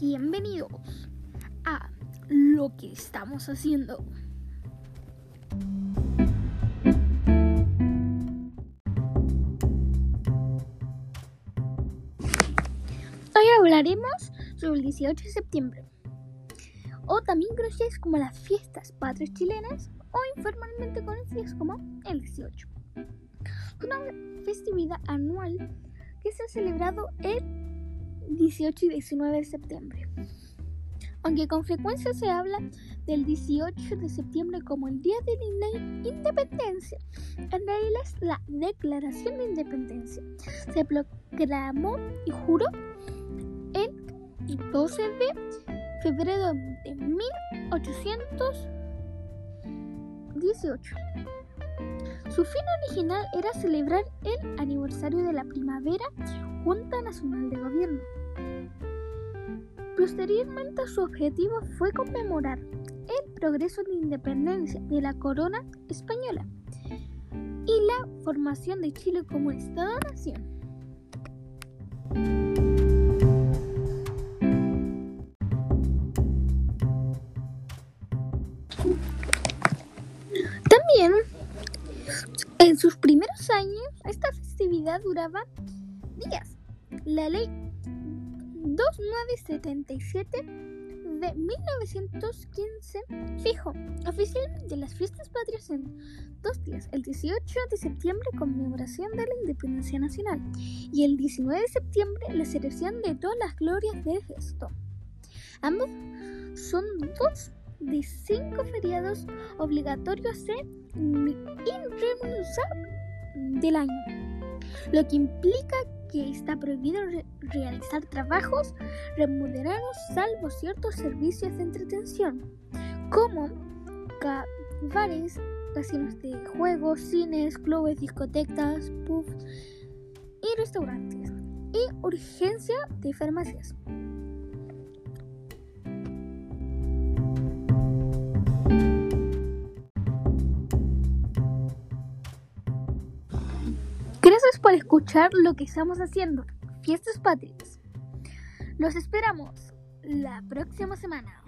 Bienvenidos a lo que estamos haciendo. Hoy hablaremos sobre el 18 de septiembre, o también conocidas como las fiestas patrias chilenas o informalmente conocidas como el 18. Es una festividad anual que se ha celebrado el 18 y 19 de septiembre. Aunque con frecuencia se habla del 18 de septiembre como el Día de la Independencia, en realidad es la Declaración de Independencia. Se proclamó y juró el 12 de febrero de 1818. Su fin original era celebrar el aniversario de la primavera Junta Nacional de Gobierno. Posteriormente su objetivo fue conmemorar el progreso de independencia de la corona española y la formación de Chile como Estado-nación. También, en sus primeros años, esta festividad duraba días. La ley 2977 de 1915 fijó oficialmente las fiestas patrias en dos días, el 18 de septiembre conmemoración de la independencia nacional y el 19 de septiembre la celebración de todas las glorias del gesto. Ambos son dos de cinco feriados obligatorios e irrenunciables del año, lo que implica que está prohibido realizar trabajos remunerados salvo ciertos servicios de entretención, como bares, casinos de juegos, cines, clubes, discotecas, pubs y restaurantes, y urgencia de farmacias. Por escuchar lo que estamos haciendo. Fiestas Patrias. Los esperamos la próxima semana.